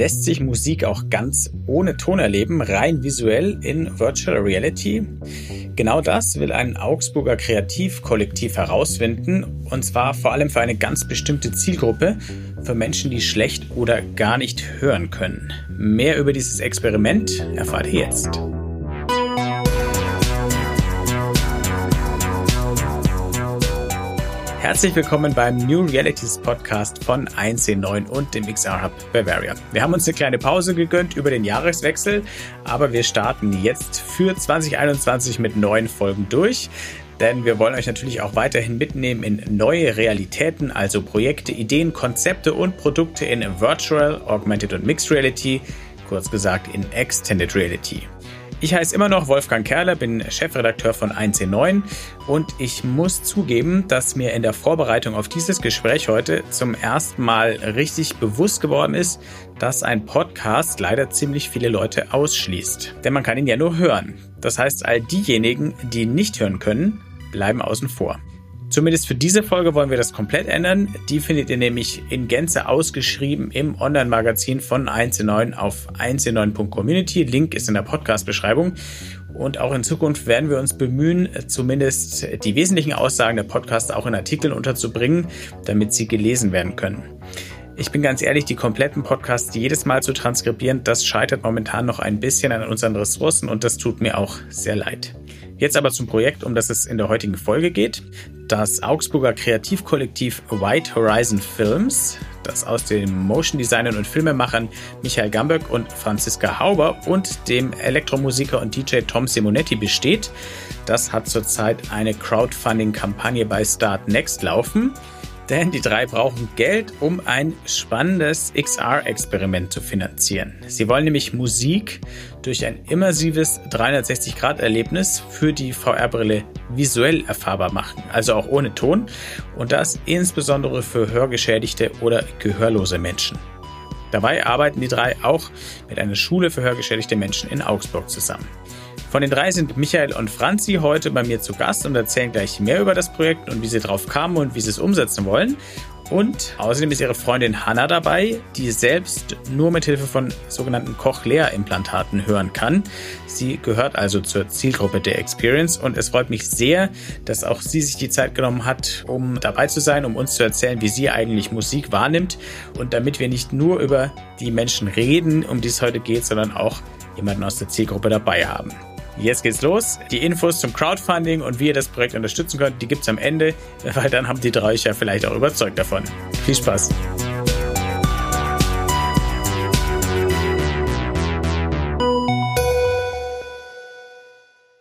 lässt sich Musik auch ganz ohne Ton erleben, rein visuell in Virtual Reality? Genau das will ein Augsburger Kreativkollektiv herausfinden, und zwar vor allem für eine ganz bestimmte Zielgruppe, für Menschen, die schlecht oder gar nicht hören können. Mehr über dieses Experiment erfahrt ihr jetzt. Herzlich willkommen beim New Realities Podcast von 1C9 und dem XR Hub Bavaria. Wir haben uns eine kleine Pause gegönnt über den Jahreswechsel, aber wir starten jetzt für 2021 mit neuen Folgen durch. Denn wir wollen euch natürlich auch weiterhin mitnehmen in neue Realitäten, also Projekte, Ideen, Konzepte und Produkte in Virtual, Augmented und Mixed Reality, kurz gesagt in Extended Reality. Ich heiße immer noch Wolfgang Kerler, bin Chefredakteur von 1C9 und ich muss zugeben, dass mir in der Vorbereitung auf dieses Gespräch heute zum ersten Mal richtig bewusst geworden ist, dass ein Podcast leider ziemlich viele Leute ausschließt. Denn man kann ihn ja nur hören. Das heißt, all diejenigen, die nicht hören können, bleiben außen vor. Zumindest für diese Folge wollen wir das komplett ändern. Die findet ihr nämlich in Gänze ausgeschrieben im Online-Magazin von 1 auf 1.9.community. Link ist in der Podcast-Beschreibung. Und auch in Zukunft werden wir uns bemühen, zumindest die wesentlichen Aussagen der Podcasts auch in Artikeln unterzubringen, damit sie gelesen werden können. Ich bin ganz ehrlich, die kompletten Podcasts jedes Mal zu transkribieren, das scheitert momentan noch ein bisschen an unseren Ressourcen und das tut mir auch sehr leid. Jetzt aber zum Projekt, um das es in der heutigen Folge geht. Das Augsburger Kreativkollektiv White Horizon Films, das aus den Motion Designern und Filmemachern Michael Gamböck und Franziska Hauber und dem Elektromusiker und DJ Tom Simonetti besteht, das hat zurzeit eine Crowdfunding-Kampagne bei Start Next laufen denn die drei brauchen Geld, um ein spannendes XR-Experiment zu finanzieren. Sie wollen nämlich Musik durch ein immersives 360-Grad-Erlebnis für die VR-Brille visuell erfahrbar machen, also auch ohne Ton und das insbesondere für hörgeschädigte oder gehörlose Menschen. Dabei arbeiten die drei auch mit einer Schule für hörgeschädigte Menschen in Augsburg zusammen. Von den drei sind Michael und Franzi heute bei mir zu Gast und erzählen gleich mehr über das Projekt und wie sie drauf kamen und wie sie es umsetzen wollen. Und außerdem ist ihre Freundin Hanna dabei, die selbst nur mit Hilfe von sogenannten Cochlea-Implantaten hören kann. Sie gehört also zur Zielgruppe der Experience und es freut mich sehr, dass auch sie sich die Zeit genommen hat, um dabei zu sein, um uns zu erzählen, wie sie eigentlich Musik wahrnimmt und damit wir nicht nur über die Menschen reden, um die es heute geht, sondern auch jemanden aus der Zielgruppe dabei haben. Jetzt geht's los. Die Infos zum Crowdfunding und wie ihr das Projekt unterstützen könnt, die gibt's am Ende, weil dann haben die drei euch ja vielleicht auch überzeugt davon. Viel Spaß.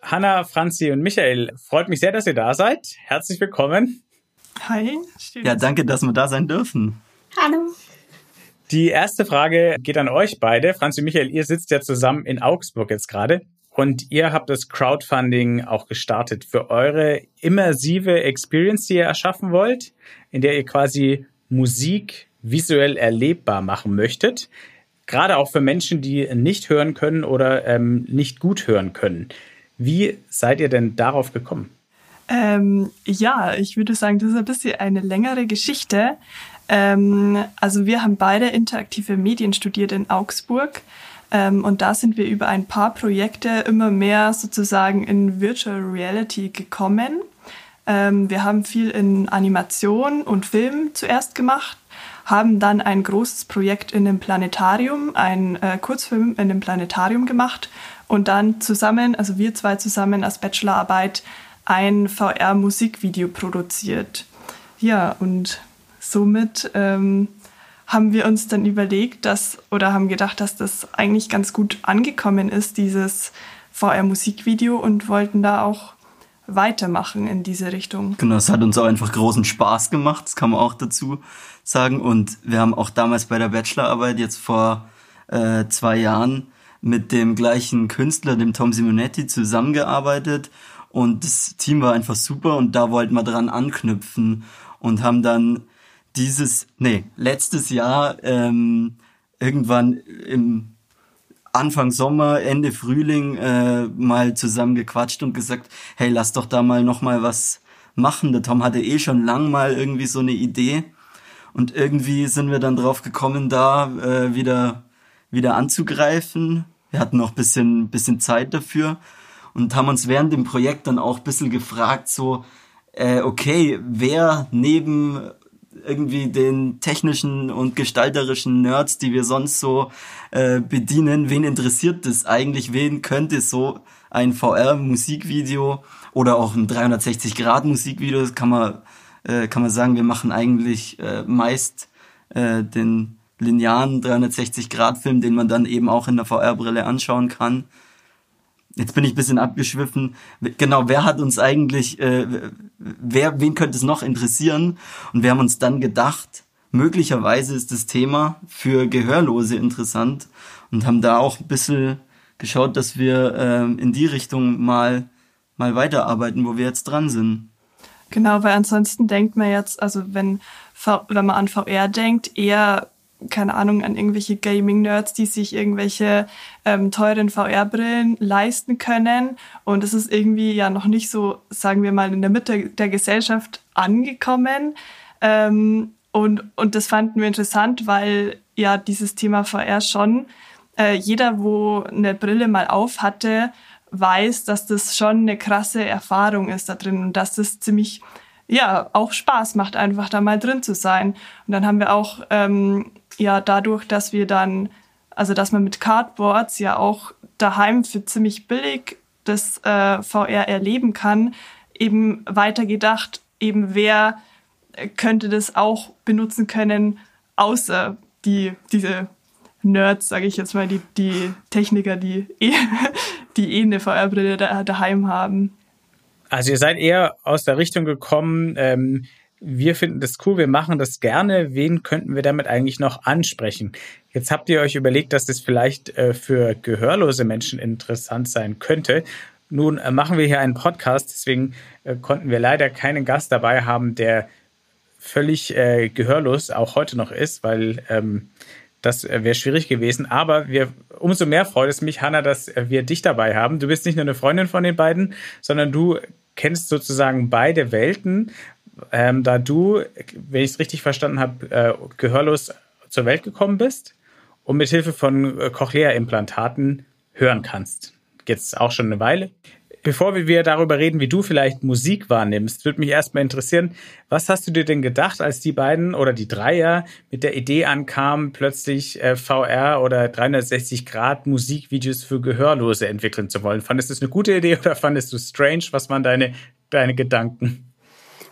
Hanna, Franzi und Michael, freut mich sehr, dass ihr da seid. Herzlich willkommen. Hi. Ja, danke, dass wir da sein dürfen. Hallo. Die erste Frage geht an euch beide. Franzi und Michael, ihr sitzt ja zusammen in Augsburg jetzt gerade. Und ihr habt das Crowdfunding auch gestartet für eure immersive Experience, die ihr erschaffen wollt, in der ihr quasi Musik visuell erlebbar machen möchtet. Gerade auch für Menschen, die nicht hören können oder ähm, nicht gut hören können. Wie seid ihr denn darauf gekommen? Ähm, ja, ich würde sagen, das ist ein bisschen eine längere Geschichte. Ähm, also wir haben beide interaktive Medien studiert in Augsburg ähm, und da sind wir über ein paar Projekte immer mehr sozusagen in Virtual Reality gekommen. Ähm, wir haben viel in Animation und Film zuerst gemacht, haben dann ein großes Projekt in dem Planetarium, ein äh, Kurzfilm in dem Planetarium gemacht und dann zusammen, also wir zwei zusammen als Bachelorarbeit, ein VR-Musikvideo produziert. Ja, und somit ähm, haben wir uns dann überlegt, dass oder haben gedacht, dass das eigentlich ganz gut angekommen ist, dieses VR-Musikvideo und wollten da auch weitermachen in diese Richtung. Genau, es hat uns auch einfach großen Spaß gemacht, das kann man auch dazu sagen. Und wir haben auch damals bei der Bachelorarbeit jetzt vor äh, zwei Jahren mit dem gleichen Künstler, dem Tom Simonetti, zusammengearbeitet. Und das Team war einfach super und da wollten wir dran anknüpfen und haben dann dieses, nee, letztes Jahr ähm, irgendwann im Anfang Sommer, Ende Frühling äh, mal zusammen gequatscht und gesagt, hey, lass doch da mal noch mal was machen. Der Tom hatte eh schon lang mal irgendwie so eine Idee und irgendwie sind wir dann drauf gekommen, da äh, wieder wieder anzugreifen. Wir hatten noch bisschen, bisschen Zeit dafür und haben uns während dem Projekt dann auch ein bisschen gefragt, so, äh, okay, wer neben irgendwie den technischen und gestalterischen Nerds, die wir sonst so äh, bedienen, wen interessiert das eigentlich? Wen könnte so ein VR-Musikvideo oder auch ein 360-Grad-Musikvideo, das kann man, äh, kann man sagen, wir machen eigentlich äh, meist äh, den linearen 360-Grad-Film, den man dann eben auch in der VR-Brille anschauen kann. Jetzt bin ich ein bisschen abgeschwiffen. Genau, wer hat uns eigentlich, äh, wer, wen könnte es noch interessieren? Und wir haben uns dann gedacht, möglicherweise ist das Thema für Gehörlose interessant und haben da auch ein bisschen geschaut, dass wir äh, in die Richtung mal, mal weiterarbeiten, wo wir jetzt dran sind. Genau, weil ansonsten denkt man jetzt, also wenn, wenn man an VR denkt, eher keine Ahnung, an irgendwelche Gaming-Nerds, die sich irgendwelche ähm, teuren VR-Brillen leisten können. Und es ist irgendwie ja noch nicht so, sagen wir mal, in der Mitte der Gesellschaft angekommen. Ähm, und, und das fanden wir interessant, weil ja dieses Thema VR schon, äh, jeder, wo eine Brille mal auf hatte, weiß, dass das schon eine krasse Erfahrung ist da drin und dass das ziemlich ja auch Spaß macht, einfach da mal drin zu sein. Und dann haben wir auch ähm, ja dadurch, dass wir dann, also dass man mit Cardboards ja auch daheim für ziemlich billig das äh, VR erleben kann, eben weitergedacht, eben wer könnte das auch benutzen können, außer die, diese Nerds, sage ich jetzt mal, die, die Techniker, die eh, die eh eine VR-Brille da, daheim haben. Also ihr seid eher aus der Richtung gekommen, ähm, wir finden das cool, wir machen das gerne. Wen könnten wir damit eigentlich noch ansprechen? Jetzt habt ihr euch überlegt, dass das vielleicht äh, für gehörlose Menschen interessant sein könnte. Nun äh, machen wir hier einen Podcast, deswegen äh, konnten wir leider keinen Gast dabei haben, der völlig gehörlos auch heute noch ist, weil ähm, das wäre schwierig gewesen. Aber wir, umso mehr freut es mich, Hanna, dass wir dich dabei haben. Du bist nicht nur eine Freundin von den beiden, sondern du kennst sozusagen beide Welten ähm, da du, wenn ich es richtig verstanden habe, äh, gehörlos zur Welt gekommen bist und mit Hilfe von äh, Cochlea-Implantaten hören kannst. Jetzt auch schon eine Weile. Bevor wir darüber reden, wie du vielleicht Musik wahrnimmst, würde mich erstmal interessieren, was hast du dir denn gedacht, als die beiden oder die Dreier mit der Idee ankamen, plötzlich äh, VR oder 360 Grad Musikvideos für Gehörlose entwickeln zu wollen? Fandest du es eine gute Idee oder fandest du strange? Was waren deine, deine Gedanken?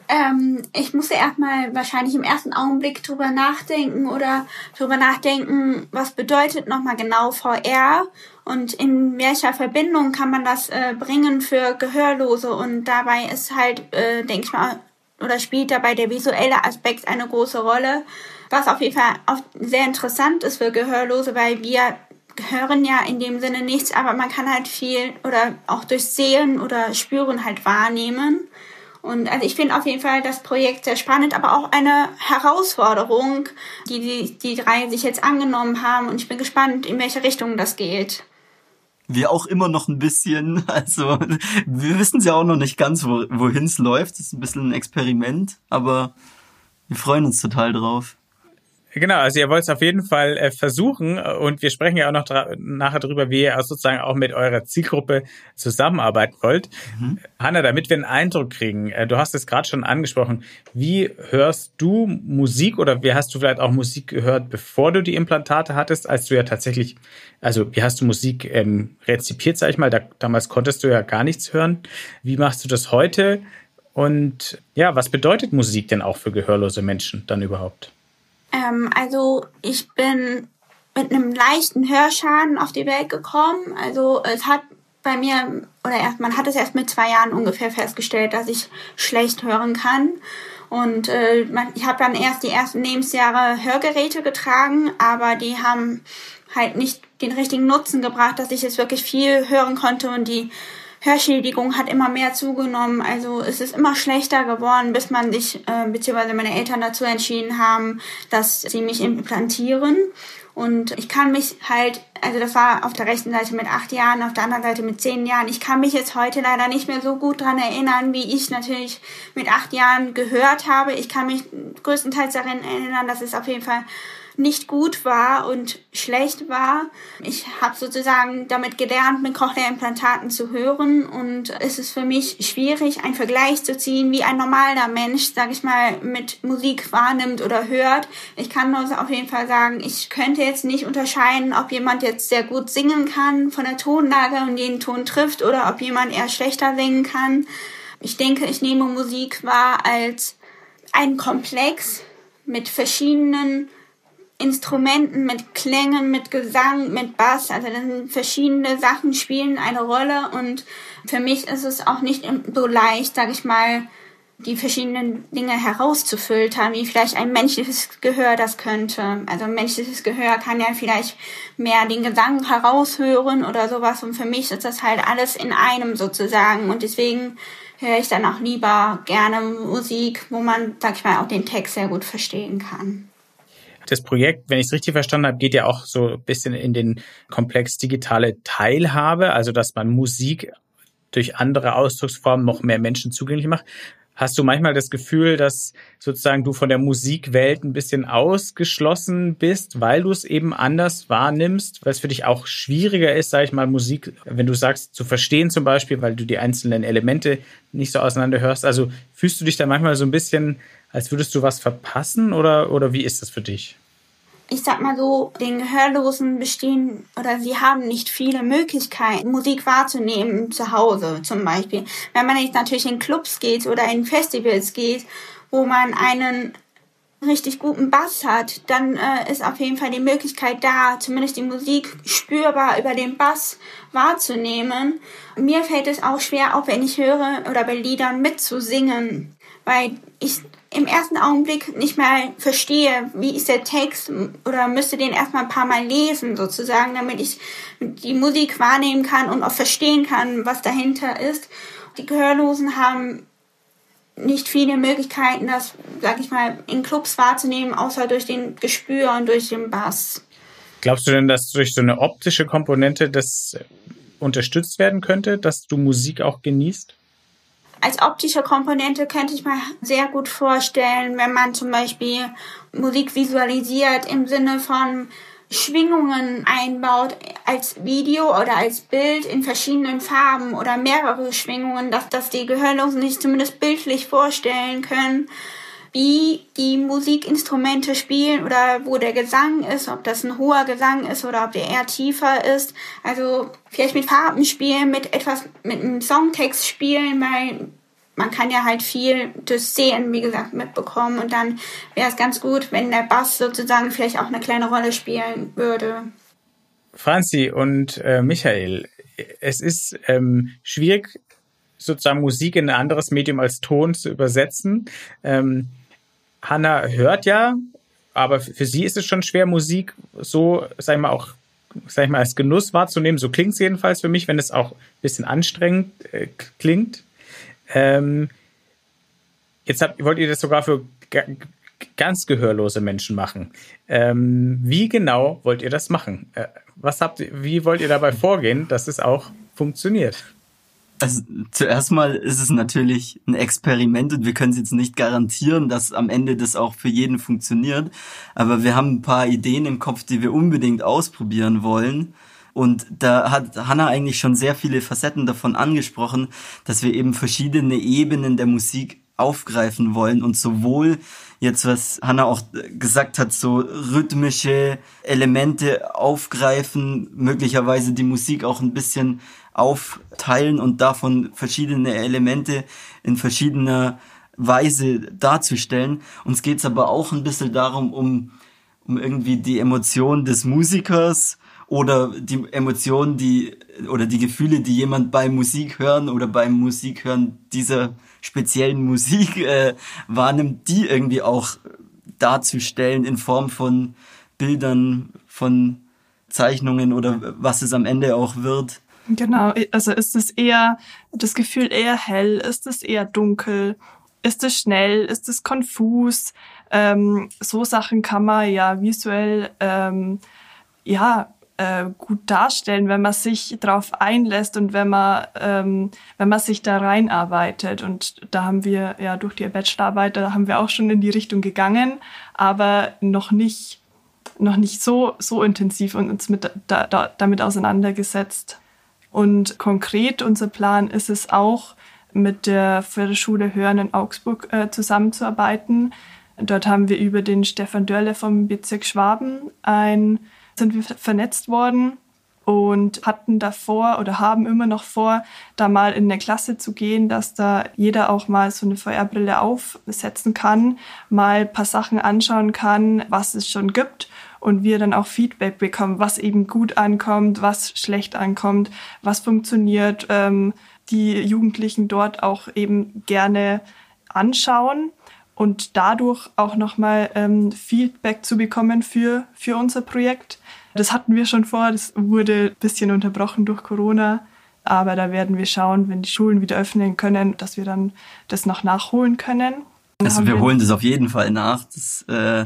Ähm, ich musste erstmal wahrscheinlich im ersten Augenblick drüber nachdenken oder drüber nachdenken, was bedeutet nochmal genau VR und in welcher Verbindung kann man das äh, bringen für Gehörlose und dabei ist halt, äh, denke ich mal, oder spielt dabei der visuelle Aspekt eine große Rolle, was auf jeden Fall auch sehr interessant ist für Gehörlose, weil wir hören ja in dem Sinne nichts, aber man kann halt viel oder auch durch Sehen oder Spüren halt wahrnehmen. Und also ich finde auf jeden Fall das Projekt sehr spannend, aber auch eine Herausforderung, die, die die drei sich jetzt angenommen haben. Und ich bin gespannt, in welche Richtung das geht. Wir auch immer noch ein bisschen. Also wir wissen ja auch noch nicht ganz, wo, wohin es läuft. Das ist ein bisschen ein Experiment, aber wir freuen uns total drauf. Genau, also ihr wollt es auf jeden Fall äh, versuchen und wir sprechen ja auch noch nachher drüber, wie ihr sozusagen auch mit eurer Zielgruppe zusammenarbeiten wollt. Mhm. Hanna, damit wir einen Eindruck kriegen, äh, du hast es gerade schon angesprochen, wie hörst du Musik oder wie hast du vielleicht auch Musik gehört, bevor du die Implantate hattest, als du ja tatsächlich, also wie hast du Musik ähm, rezipiert, sag ich mal, da, damals konntest du ja gar nichts hören. Wie machst du das heute? Und ja, was bedeutet Musik denn auch für gehörlose Menschen dann überhaupt? Ähm, also ich bin mit einem leichten Hörschaden auf die Welt gekommen. Also es hat bei mir, oder erst, man hat es erst mit zwei Jahren ungefähr festgestellt, dass ich schlecht hören kann. Und äh, ich habe dann erst die ersten Lebensjahre Hörgeräte getragen, aber die haben halt nicht den richtigen Nutzen gebracht, dass ich jetzt wirklich viel hören konnte und die Hörschädigung hat immer mehr zugenommen. Also es ist immer schlechter geworden, bis man sich, äh, beziehungsweise meine Eltern dazu entschieden haben, dass sie mich implantieren. Und ich kann mich halt, also das war auf der rechten Seite mit acht Jahren, auf der anderen Seite mit zehn Jahren. Ich kann mich jetzt heute leider nicht mehr so gut dran erinnern, wie ich natürlich mit acht Jahren gehört habe. Ich kann mich größtenteils daran erinnern, dass es auf jeden Fall nicht gut war und schlecht war. Ich habe sozusagen damit gelernt, mit Cochlea-Implantaten zu hören und es ist für mich schwierig, einen Vergleich zu ziehen, wie ein normaler Mensch, sag ich mal, mit Musik wahrnimmt oder hört. Ich kann nur auf jeden Fall sagen, ich könnte jetzt nicht unterscheiden, ob jemand jetzt sehr gut singen kann von der Tonlage und jeden Ton trifft oder ob jemand eher schlechter singen kann. Ich denke, ich nehme Musik wahr als ein Komplex mit verschiedenen Instrumenten, mit Klängen, mit Gesang, mit Bass. Also das sind verschiedene Sachen spielen eine Rolle und für mich ist es auch nicht so leicht, sag ich mal, die verschiedenen Dinge herauszufiltern, wie vielleicht ein menschliches Gehör das könnte. Also ein menschliches Gehör kann ja vielleicht mehr den Gesang heraushören oder sowas und für mich ist das halt alles in einem sozusagen und deswegen höre ich dann auch lieber gerne Musik, wo man, sag ich mal, auch den Text sehr gut verstehen kann. Das Projekt, wenn ich es richtig verstanden habe, geht ja auch so ein bisschen in den Komplex digitale Teilhabe, also dass man Musik durch andere Ausdrucksformen noch mehr Menschen zugänglich macht. Hast du manchmal das Gefühl, dass sozusagen du von der Musikwelt ein bisschen ausgeschlossen bist, weil du es eben anders wahrnimmst, weil es für dich auch schwieriger ist, sage ich mal, Musik, wenn du sagst, zu verstehen zum Beispiel, weil du die einzelnen Elemente nicht so auseinander hörst. Also fühlst du dich da manchmal so ein bisschen, als würdest du was verpassen oder, oder wie ist das für dich? ich sag mal so, den Gehörlosen bestehen oder sie haben nicht viele Möglichkeiten, Musik wahrzunehmen zu Hause zum Beispiel. Wenn man jetzt natürlich in Clubs geht oder in Festivals geht, wo man einen richtig guten Bass hat, dann äh, ist auf jeden Fall die Möglichkeit da, zumindest die Musik spürbar über den Bass wahrzunehmen. Mir fällt es auch schwer, auch wenn ich höre oder bei Liedern mitzusingen, weil ich im ersten Augenblick nicht mehr verstehe, wie ist der Text oder müsste den erstmal ein paar Mal lesen sozusagen, damit ich die Musik wahrnehmen kann und auch verstehen kann, was dahinter ist. Die Gehörlosen haben nicht viele Möglichkeiten, das, sag ich mal, in Clubs wahrzunehmen, außer durch den Gespür und durch den Bass. Glaubst du denn, dass durch so eine optische Komponente das unterstützt werden könnte, dass du Musik auch genießt? Als optische Komponente könnte ich mir sehr gut vorstellen, wenn man zum Beispiel Musik visualisiert im Sinne von Schwingungen einbaut als Video oder als Bild in verschiedenen Farben oder mehrere Schwingungen, dass, dass die Gehörlosen sich zumindest bildlich vorstellen können, wie die Musikinstrumente spielen oder wo der Gesang ist, ob das ein hoher Gesang ist oder ob der eher tiefer ist. Also vielleicht mit Farben spielen, mit etwas, mit einem Songtext spielen, weil man kann ja halt viel durch Sehen, wie gesagt, mitbekommen und dann wäre es ganz gut, wenn der Bass sozusagen vielleicht auch eine kleine Rolle spielen würde. Franzi und äh, Michael, es ist ähm, schwierig, sozusagen Musik in ein anderes Medium als Ton zu übersetzen. Ähm, Hanna hört ja, aber für sie ist es schon schwer, Musik so, sag ich mal, auch sag ich mal, als Genuss wahrzunehmen. So klingt es jedenfalls für mich, wenn es auch ein bisschen anstrengend äh, klingt. Ähm, jetzt habt, wollt ihr das sogar für ganz gehörlose Menschen machen. Ähm, wie genau wollt ihr das machen? Äh, was habt ihr, wie wollt ihr dabei vorgehen, dass es auch funktioniert? Also zuerst mal ist es natürlich ein Experiment und wir können es jetzt nicht garantieren, dass am Ende das auch für jeden funktioniert. Aber wir haben ein paar Ideen im Kopf, die wir unbedingt ausprobieren wollen. Und da hat Hanna eigentlich schon sehr viele Facetten davon angesprochen, dass wir eben verschiedene Ebenen der Musik aufgreifen wollen und sowohl jetzt, was Hanna auch gesagt hat, so rhythmische Elemente aufgreifen, möglicherweise die Musik auch ein bisschen aufteilen und davon verschiedene Elemente in verschiedener Weise darzustellen. Uns geht's aber auch ein bisschen darum, um, um irgendwie die Emotion des Musikers oder die Emotionen, die oder die Gefühle, die jemand beim Musik hören oder beim Musikhören dieser speziellen Musik äh, wahrnimmt, die irgendwie auch darzustellen in Form von Bildern, von Zeichnungen oder was es am Ende auch wird. Genau, also ist es eher das Gefühl eher hell, ist es eher dunkel, ist es schnell, ist es konfus? Ähm, so Sachen kann man ja visuell ähm, ja äh, gut darstellen, wenn man sich darauf einlässt und wenn man, ähm, wenn man sich da reinarbeitet. Und da haben wir ja durch die Bachelorarbeit, da haben wir auch schon in die Richtung gegangen, aber noch nicht noch nicht so, so intensiv uns mit, da, da, damit auseinandergesetzt. Und konkret unser Plan ist es auch, mit der Förderschule Hören in Augsburg äh, zusammenzuarbeiten. Dort haben wir über den Stefan Dörle vom Bezirk Schwaben ein, sind wir vernetzt worden und hatten davor oder haben immer noch vor, da mal in eine Klasse zu gehen, dass da jeder auch mal so eine VR-Brille aufsetzen kann, mal ein paar Sachen anschauen kann, was es schon gibt und wir dann auch Feedback bekommen, was eben gut ankommt, was schlecht ankommt, was funktioniert, ähm, die Jugendlichen dort auch eben gerne anschauen und dadurch auch nochmal ähm, Feedback zu bekommen für, für unser Projekt. Das hatten wir schon vor, das wurde ein bisschen unterbrochen durch Corona. Aber da werden wir schauen, wenn die Schulen wieder öffnen können, dass wir dann das noch nachholen können. also wir, wir holen das auf jeden Fall nach. Das äh,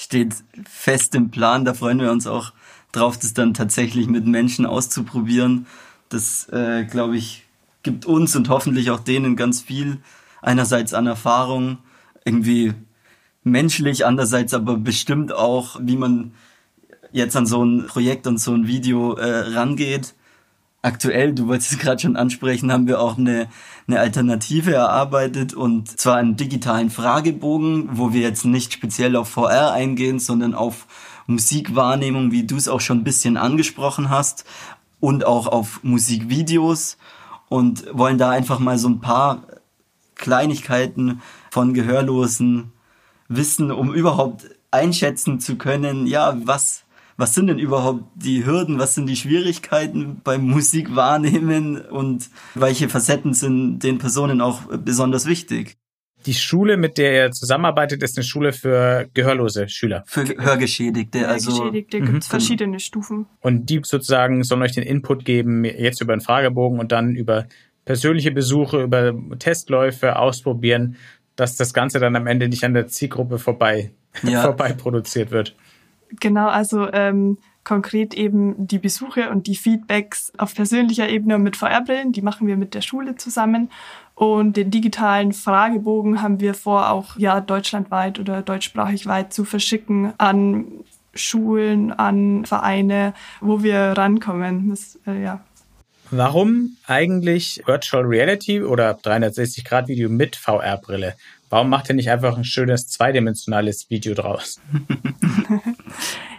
steht fest im Plan. Da freuen wir uns auch drauf, das dann tatsächlich mit Menschen auszuprobieren. Das, äh, glaube ich, gibt uns und hoffentlich auch denen ganz viel. Einerseits an Erfahrung, irgendwie menschlich, andererseits aber bestimmt auch, wie man jetzt an so ein Projekt und so ein Video äh, rangeht. Aktuell, du wolltest es gerade schon ansprechen, haben wir auch eine, eine Alternative erarbeitet und zwar einen digitalen Fragebogen, wo wir jetzt nicht speziell auf VR eingehen, sondern auf Musikwahrnehmung, wie du es auch schon ein bisschen angesprochen hast, und auch auf Musikvideos und wollen da einfach mal so ein paar Kleinigkeiten von Gehörlosen wissen, um überhaupt einschätzen zu können, ja, was was sind denn überhaupt die Hürden, was sind die Schwierigkeiten beim Musikwahrnehmen und welche Facetten sind den Personen auch besonders wichtig? Die Schule, mit der ihr zusammenarbeitet, ist eine Schule für gehörlose Schüler. Für Hörgeschädigte, also. Hörgeschädigte gibt es mhm. verschiedene Stufen. Und die sozusagen sollen euch den Input geben, jetzt über einen Fragebogen und dann über persönliche Besuche, über Testläufe ausprobieren, dass das Ganze dann am Ende nicht an der Zielgruppe vorbei, ja. vorbei produziert wird. Genau, also ähm, konkret eben die Besuche und die Feedbacks auf persönlicher Ebene mit VR-Brillen, die machen wir mit der Schule zusammen. Und den digitalen Fragebogen haben wir vor, auch ja deutschlandweit oder deutschsprachig weit zu verschicken an Schulen, an Vereine, wo wir rankommen. Das, äh, ja. Warum eigentlich Virtual Reality oder 360 Grad Video mit VR-Brille? Warum macht ihr nicht einfach ein schönes zweidimensionales Video draus?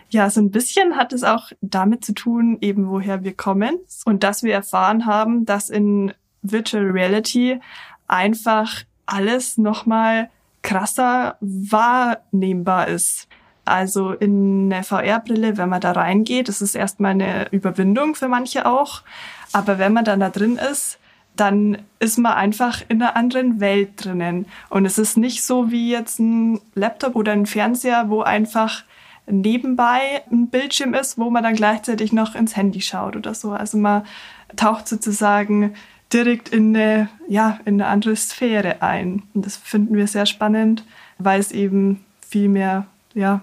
Ja, so ein bisschen hat es auch damit zu tun, eben woher wir kommen und dass wir erfahren haben, dass in Virtual Reality einfach alles nochmal krasser wahrnehmbar ist. Also in eine VR-Brille, wenn man da reingeht, das ist erstmal eine Überwindung für manche auch. Aber wenn man dann da drin ist, dann ist man einfach in einer anderen Welt drinnen. Und es ist nicht so wie jetzt ein Laptop oder ein Fernseher, wo einfach nebenbei ein Bildschirm ist, wo man dann gleichzeitig noch ins Handy schaut oder so. Also man taucht sozusagen direkt in eine, ja, in eine andere Sphäre ein. Und das finden wir sehr spannend, weil es eben viel mehr, ja,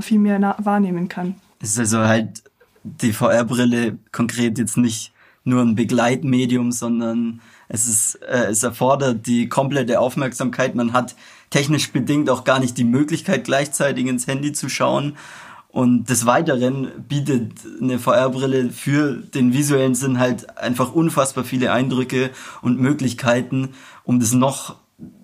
viel mehr wahrnehmen kann. Es ist also halt die VR-Brille konkret jetzt nicht nur ein Begleitmedium, sondern es ist, äh, es erfordert die komplette Aufmerksamkeit. Man hat technisch bedingt auch gar nicht die Möglichkeit, gleichzeitig ins Handy zu schauen. Und des Weiteren bietet eine VR-Brille für den visuellen Sinn halt einfach unfassbar viele Eindrücke und Möglichkeiten, um das noch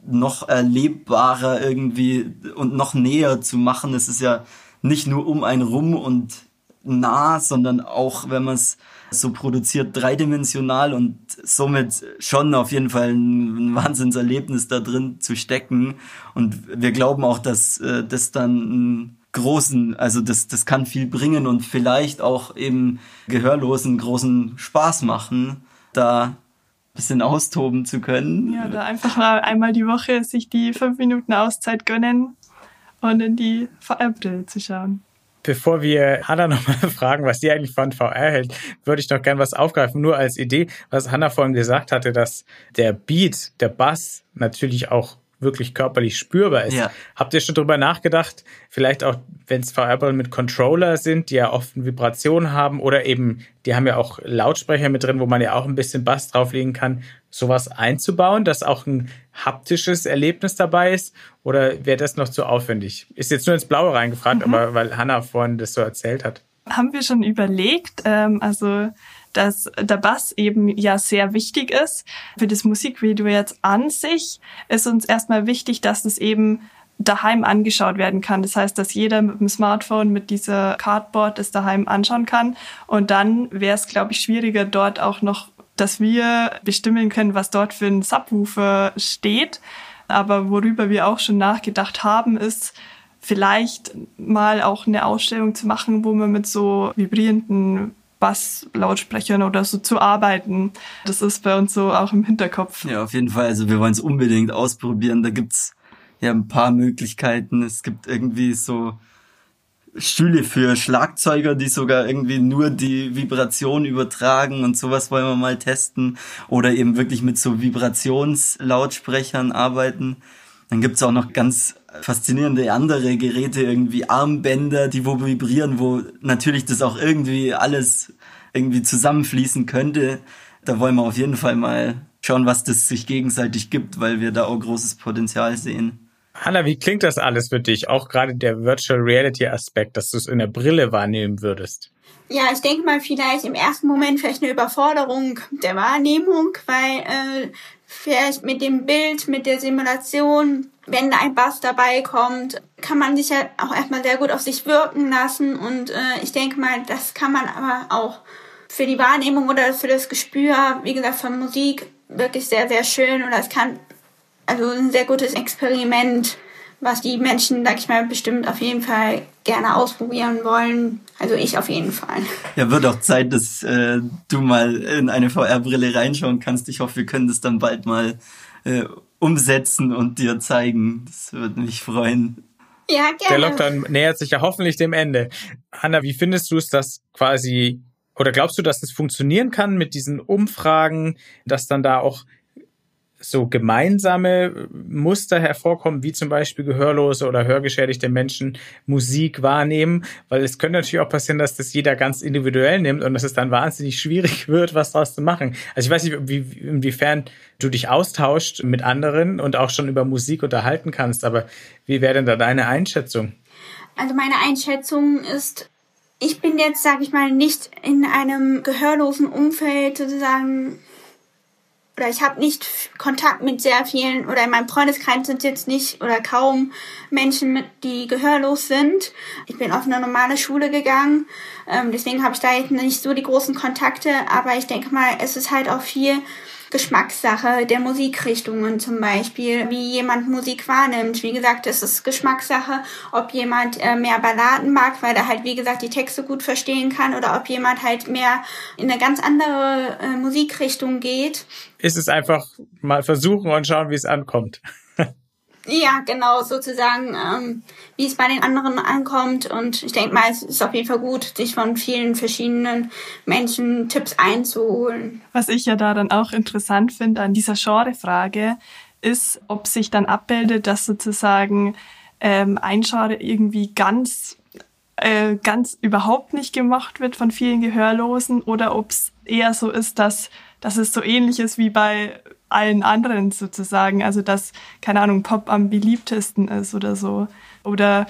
noch erlebbarer irgendwie und noch näher zu machen. Es ist ja nicht nur um einen rum und nah, sondern auch, wenn man es so produziert, dreidimensional und somit schon auf jeden Fall ein Wahnsinnserlebnis da drin zu stecken. Und wir glauben auch, dass äh, das dann einen großen, also das, das kann viel bringen und vielleicht auch eben Gehörlosen großen Spaß machen, da bisschen austoben zu können. Ja, da einfach mal einmal die Woche sich die fünf Minuten Auszeit gönnen und in die VR-Brille zu schauen. Bevor wir Hanna nochmal fragen, was sie eigentlich von VR hält, würde ich noch gern was aufgreifen, nur als Idee, was Hanna vorhin gesagt hatte, dass der Beat, der Bass natürlich auch wirklich körperlich spürbar ist. Ja. Habt ihr schon drüber nachgedacht, vielleicht auch, wenn es VR-Brillen mit Controller sind, die ja oft eine Vibration haben oder eben, die haben ja auch Lautsprecher mit drin, wo man ja auch ein bisschen Bass drauflegen kann, sowas einzubauen, dass auch ein haptisches Erlebnis dabei ist? Oder wäre das noch zu aufwendig? Ist jetzt nur ins Blaue reingefragt, mhm. aber weil Hannah vorhin das so erzählt hat. Haben wir schon überlegt, ähm, also dass der Bass eben ja sehr wichtig ist. Für das Musikvideo jetzt an sich ist uns erstmal wichtig, dass es eben daheim angeschaut werden kann. Das heißt, dass jeder mit dem Smartphone mit dieser Cardboard das daheim anschauen kann. Und dann wäre es, glaube ich, schwieriger, dort auch noch dass wir bestimmen können, was dort für ein Subwoofer steht. Aber worüber wir auch schon nachgedacht haben, ist vielleicht mal auch eine Ausstellung zu machen, wo man mit so vibrierenden Basslautsprechern oder so zu arbeiten. Das ist bei uns so auch im Hinterkopf. Ja, auf jeden Fall. Also wir wollen es unbedingt ausprobieren. Da gibt's ja ein paar Möglichkeiten. Es gibt irgendwie so Stühle für Schlagzeuger, die sogar irgendwie nur die Vibration übertragen und sowas wollen wir mal testen. Oder eben wirklich mit so Vibrationslautsprechern arbeiten. Dann gibt's auch noch ganz faszinierende andere Geräte, irgendwie Armbänder, die wo vibrieren, wo natürlich das auch irgendwie alles irgendwie zusammenfließen könnte. Da wollen wir auf jeden Fall mal schauen, was das sich gegenseitig gibt, weil wir da auch großes Potenzial sehen. Hanna, wie klingt das alles für dich? Auch gerade der Virtual Reality Aspekt, dass du es in der Brille wahrnehmen würdest. Ja, ich denke mal vielleicht im ersten Moment vielleicht eine Überforderung der Wahrnehmung, weil äh, vielleicht mit dem Bild, mit der Simulation, wenn da ein Bass dabei kommt, kann man sich ja auch erstmal sehr gut auf sich wirken lassen und äh, ich denke mal, das kann man aber auch für die Wahrnehmung oder für das Gespür, wie gesagt, von Musik wirklich sehr, sehr schön oder es kann also ein sehr gutes Experiment, was die Menschen, sag ich mal, bestimmt auf jeden Fall gerne ausprobieren wollen. Also ich auf jeden Fall. Ja, wird auch Zeit, dass äh, du mal in eine VR-Brille reinschauen kannst. Ich hoffe, wir können das dann bald mal äh, umsetzen und dir zeigen. Das würde mich freuen. Ja, gerne. Der Lockdown nähert sich ja hoffentlich dem Ende. Hanna, wie findest du es, dass quasi, oder glaubst du, dass das funktionieren kann mit diesen Umfragen, dass dann da auch so gemeinsame Muster hervorkommen, wie zum Beispiel gehörlose oder hörgeschädigte Menschen Musik wahrnehmen, weil es könnte natürlich auch passieren, dass das jeder ganz individuell nimmt und dass es dann wahnsinnig schwierig wird, was daraus zu machen. Also ich weiß nicht, wie, inwiefern du dich austauscht mit anderen und auch schon über Musik unterhalten kannst, aber wie wäre denn da deine Einschätzung? Also meine Einschätzung ist, ich bin jetzt, sage ich mal, nicht in einem gehörlosen Umfeld sozusagen oder ich habe nicht Kontakt mit sehr vielen oder in meinem Freundeskreis sind jetzt nicht oder kaum Menschen, mit, die gehörlos sind. Ich bin auf eine normale Schule gegangen, ähm, deswegen habe ich da jetzt nicht so die großen Kontakte, aber ich denke mal, es ist halt auch viel Geschmackssache der Musikrichtungen zum Beispiel, wie jemand Musik wahrnimmt. Wie gesagt, es ist Geschmackssache, ob jemand äh, mehr Balladen mag, weil er halt, wie gesagt, die Texte gut verstehen kann oder ob jemand halt mehr in eine ganz andere äh, Musikrichtung geht. Ist es einfach mal versuchen und schauen, wie es ankommt. Ja, genau, sozusagen, ähm, wie es bei den anderen ankommt. Und ich denke mal, es ist auf jeden Fall gut, sich von vielen verschiedenen Menschen Tipps einzuholen. Was ich ja da dann auch interessant finde an dieser Genrefrage, ist, ob sich dann abbildet, dass sozusagen ähm, ein Genre irgendwie ganz äh, ganz überhaupt nicht gemacht wird von vielen Gehörlosen oder ob es eher so ist, dass, dass es so ähnlich ist wie bei allen anderen sozusagen. Also dass, keine Ahnung, Pop am beliebtesten ist oder so. Oder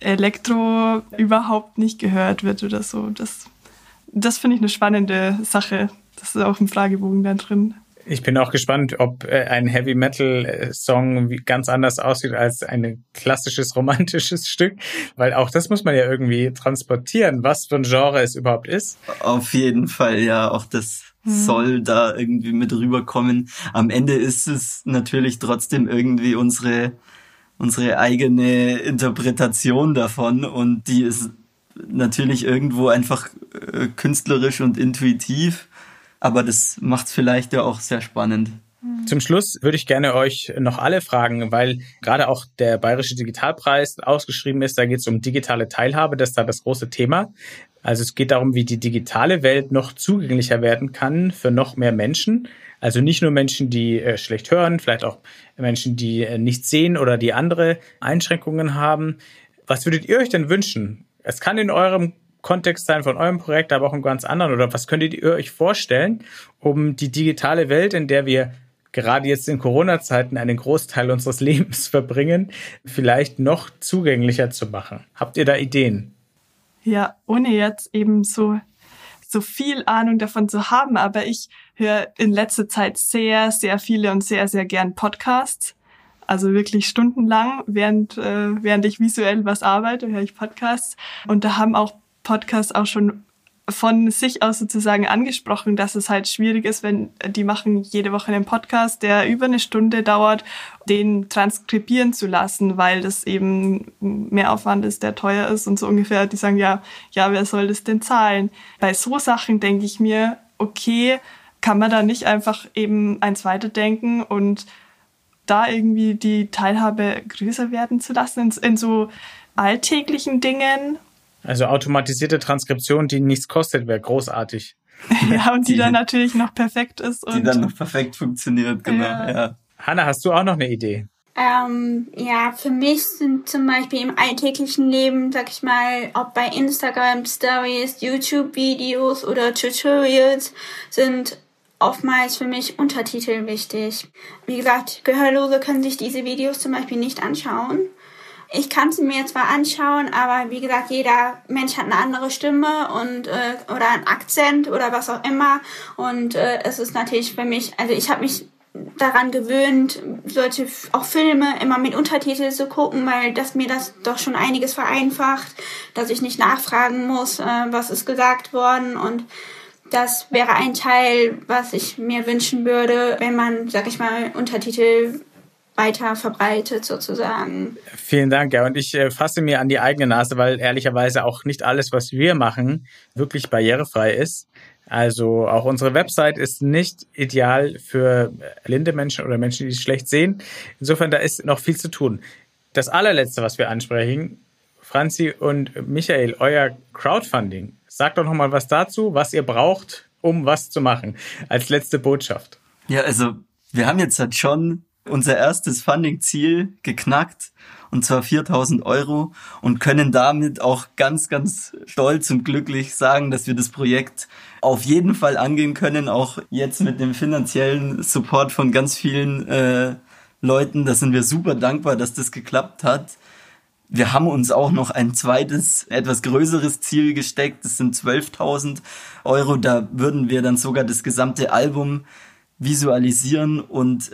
Elektro überhaupt nicht gehört wird oder so. Das, das finde ich eine spannende Sache. Das ist auch im Fragebogen da drin. Ich bin auch gespannt, ob äh, ein Heavy Metal äh, Song ganz anders aussieht als ein klassisches romantisches Stück, weil auch das muss man ja irgendwie transportieren, was für ein Genre es überhaupt ist. Auf jeden Fall, ja, auch das. Soll da irgendwie mit rüberkommen. Am Ende ist es natürlich trotzdem irgendwie unsere, unsere eigene Interpretation davon und die ist natürlich irgendwo einfach äh, künstlerisch und intuitiv, aber das macht es vielleicht ja auch sehr spannend. Mhm. Zum Schluss würde ich gerne euch noch alle fragen, weil gerade auch der Bayerische Digitalpreis ausgeschrieben ist. Da geht es um digitale Teilhabe, das ist da das große Thema. Also es geht darum, wie die digitale Welt noch zugänglicher werden kann für noch mehr Menschen. Also nicht nur Menschen, die äh, schlecht hören, vielleicht auch Menschen, die äh, nicht sehen oder die andere Einschränkungen haben. Was würdet ihr euch denn wünschen? Es kann in eurem Kontext sein von eurem Projekt, aber auch im ganz anderen. Oder was könntet ihr euch vorstellen, um die digitale Welt, in der wir gerade jetzt in Corona-Zeiten einen Großteil unseres Lebens verbringen, vielleicht noch zugänglicher zu machen? Habt ihr da Ideen? Ja, ohne jetzt eben so, so viel Ahnung davon zu haben, aber ich höre in letzter Zeit sehr, sehr viele und sehr, sehr gern Podcasts. Also wirklich stundenlang, während, äh, während ich visuell was arbeite, höre ich Podcasts. Und da haben auch Podcasts auch schon von sich aus sozusagen angesprochen, dass es halt schwierig ist, wenn die machen jede Woche einen Podcast, der über eine Stunde dauert, den transkribieren zu lassen, weil das eben mehr Aufwand ist, der teuer ist und so ungefähr. Die sagen ja, ja, wer soll das denn zahlen? Bei so Sachen denke ich mir, okay, kann man da nicht einfach eben eins weiterdenken und da irgendwie die Teilhabe größer werden zu lassen in, in so alltäglichen Dingen, also automatisierte Transkription, die nichts kostet, wäre großartig. ja, und die, die, dann natürlich noch perfekt ist. Und die dann noch perfekt funktioniert, genau. Ja. ja. Hanna, hast du auch noch eine Idee? Ähm, ja, für mich sind zum Beispiel im alltäglichen Leben, sag ich mal, ob bei Instagram Stories, YouTube-Videos oder Tutorials, sind oftmals für mich Untertitel wichtig. Wie gesagt, Gehörlose können sich diese Videos zum Beispiel nicht anschauen. Ich kann sie mir zwar anschauen, aber wie gesagt, jeder Mensch hat eine andere Stimme und äh, oder einen Akzent oder was auch immer. Und äh, es ist natürlich für mich, also ich habe mich daran gewöhnt, solche auch Filme immer mit Untertitel zu gucken, weil das mir das doch schon einiges vereinfacht, dass ich nicht nachfragen muss, äh, was ist gesagt worden und das wäre ein Teil, was ich mir wünschen würde, wenn man, sag ich mal, Untertitel weiter verbreitet sozusagen. Vielen Dank, ja. Und ich äh, fasse mir an die eigene Nase, weil ehrlicherweise auch nicht alles, was wir machen, wirklich barrierefrei ist. Also auch unsere Website ist nicht ideal für blinde Menschen oder Menschen, die schlecht sehen. Insofern, da ist noch viel zu tun. Das allerletzte, was wir ansprechen, Franzi und Michael, euer Crowdfunding. Sagt doch noch mal was dazu, was ihr braucht, um was zu machen, als letzte Botschaft. Ja, also wir haben jetzt halt schon unser erstes Funding-Ziel geknackt und zwar 4000 Euro und können damit auch ganz, ganz stolz und glücklich sagen, dass wir das Projekt auf jeden Fall angehen können, auch jetzt mit dem finanziellen Support von ganz vielen äh, Leuten. Da sind wir super dankbar, dass das geklappt hat. Wir haben uns auch noch ein zweites, etwas größeres Ziel gesteckt. Das sind 12.000 Euro. Da würden wir dann sogar das gesamte Album visualisieren und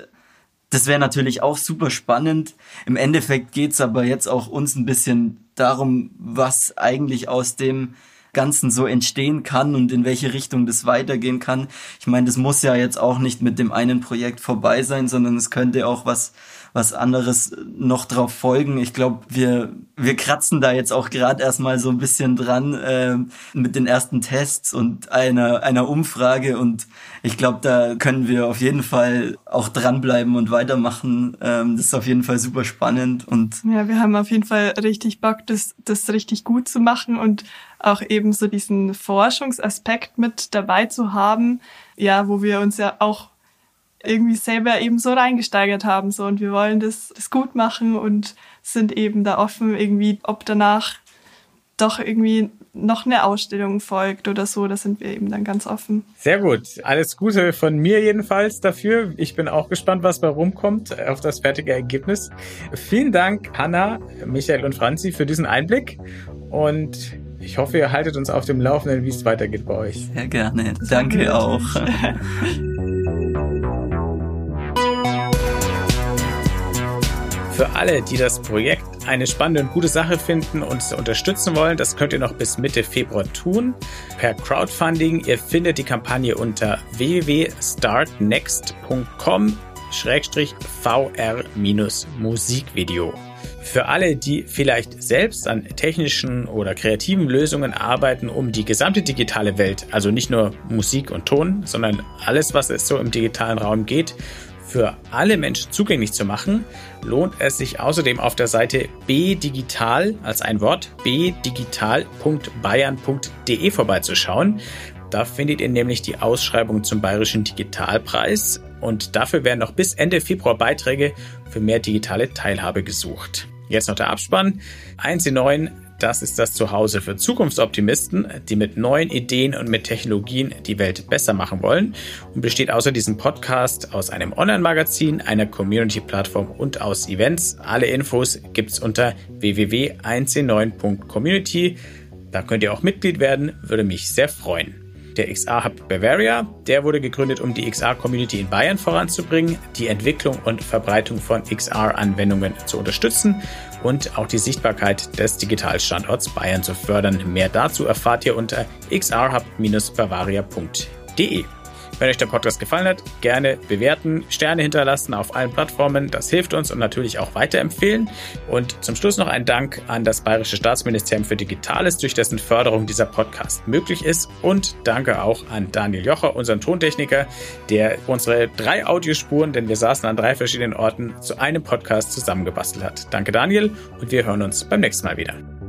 das wäre natürlich auch super spannend. Im Endeffekt geht's aber jetzt auch uns ein bisschen darum, was eigentlich aus dem Ganzen so entstehen kann und in welche Richtung das weitergehen kann. Ich meine, das muss ja jetzt auch nicht mit dem einen Projekt vorbei sein, sondern es könnte auch was was anderes noch drauf folgen. Ich glaube, wir, wir kratzen da jetzt auch gerade erstmal so ein bisschen dran äh, mit den ersten Tests und einer, einer Umfrage und ich glaube, da können wir auf jeden Fall auch dranbleiben und weitermachen. Ähm, das ist auf jeden Fall super spannend und ja, wir haben auf jeden Fall richtig Bock, das, das richtig gut zu machen und auch eben so diesen Forschungsaspekt mit dabei zu haben, ja, wo wir uns ja auch irgendwie selber eben so reingesteigert haben so und wir wollen das, das gut machen und sind eben da offen irgendwie, ob danach doch irgendwie noch eine Ausstellung folgt oder so, da sind wir eben dann ganz offen. Sehr gut. Alles Gute von mir jedenfalls dafür. Ich bin auch gespannt, was bei rumkommt auf das fertige Ergebnis. Vielen Dank, Hanna, Michael und Franzi, für diesen Einblick und ich hoffe, ihr haltet uns auf dem Laufenden, wie es weitergeht bei euch. Sehr gerne. Danke auch. Für alle, die das Projekt eine spannende und gute Sache finden und es unterstützen wollen, das könnt ihr noch bis Mitte Februar tun per Crowdfunding. Ihr findet die Kampagne unter www.startnext.com VR-Musikvideo. Für alle, die vielleicht selbst an technischen oder kreativen Lösungen arbeiten, um die gesamte digitale Welt, also nicht nur Musik und Ton, sondern alles, was es so im digitalen Raum geht, für alle Menschen zugänglich zu machen, lohnt es sich außerdem auf der Seite bdigital als ein Wort bdigital.bayern.de vorbeizuschauen. Da findet ihr nämlich die Ausschreibung zum Bayerischen Digitalpreis und dafür werden noch bis Ende Februar Beiträge für mehr digitale Teilhabe gesucht. Jetzt noch der Abspann. 1 in 9 das ist das Zuhause für Zukunftsoptimisten, die mit neuen Ideen und mit Technologien die Welt besser machen wollen und besteht außer diesem Podcast aus einem Online-Magazin, einer Community-Plattform und aus Events. Alle Infos gibt's unter www.1c9.community. Da könnt ihr auch Mitglied werden, würde mich sehr freuen. Der XR Hub Bavaria, der wurde gegründet, um die XR-Community in Bayern voranzubringen, die Entwicklung und Verbreitung von XR-Anwendungen zu unterstützen und auch die Sichtbarkeit des Digitalstandorts Bayern zu fördern. Mehr dazu erfahrt ihr unter xrhub-bavaria.de. Wenn euch der Podcast gefallen hat, gerne bewerten, Sterne hinterlassen auf allen Plattformen. Das hilft uns und natürlich auch weiterempfehlen. Und zum Schluss noch ein Dank an das Bayerische Staatsministerium für Digitales, durch dessen Förderung dieser Podcast möglich ist. Und danke auch an Daniel Jocher, unseren Tontechniker, der unsere drei Audiospuren, denn wir saßen an drei verschiedenen Orten, zu einem Podcast zusammengebastelt hat. Danke Daniel und wir hören uns beim nächsten Mal wieder.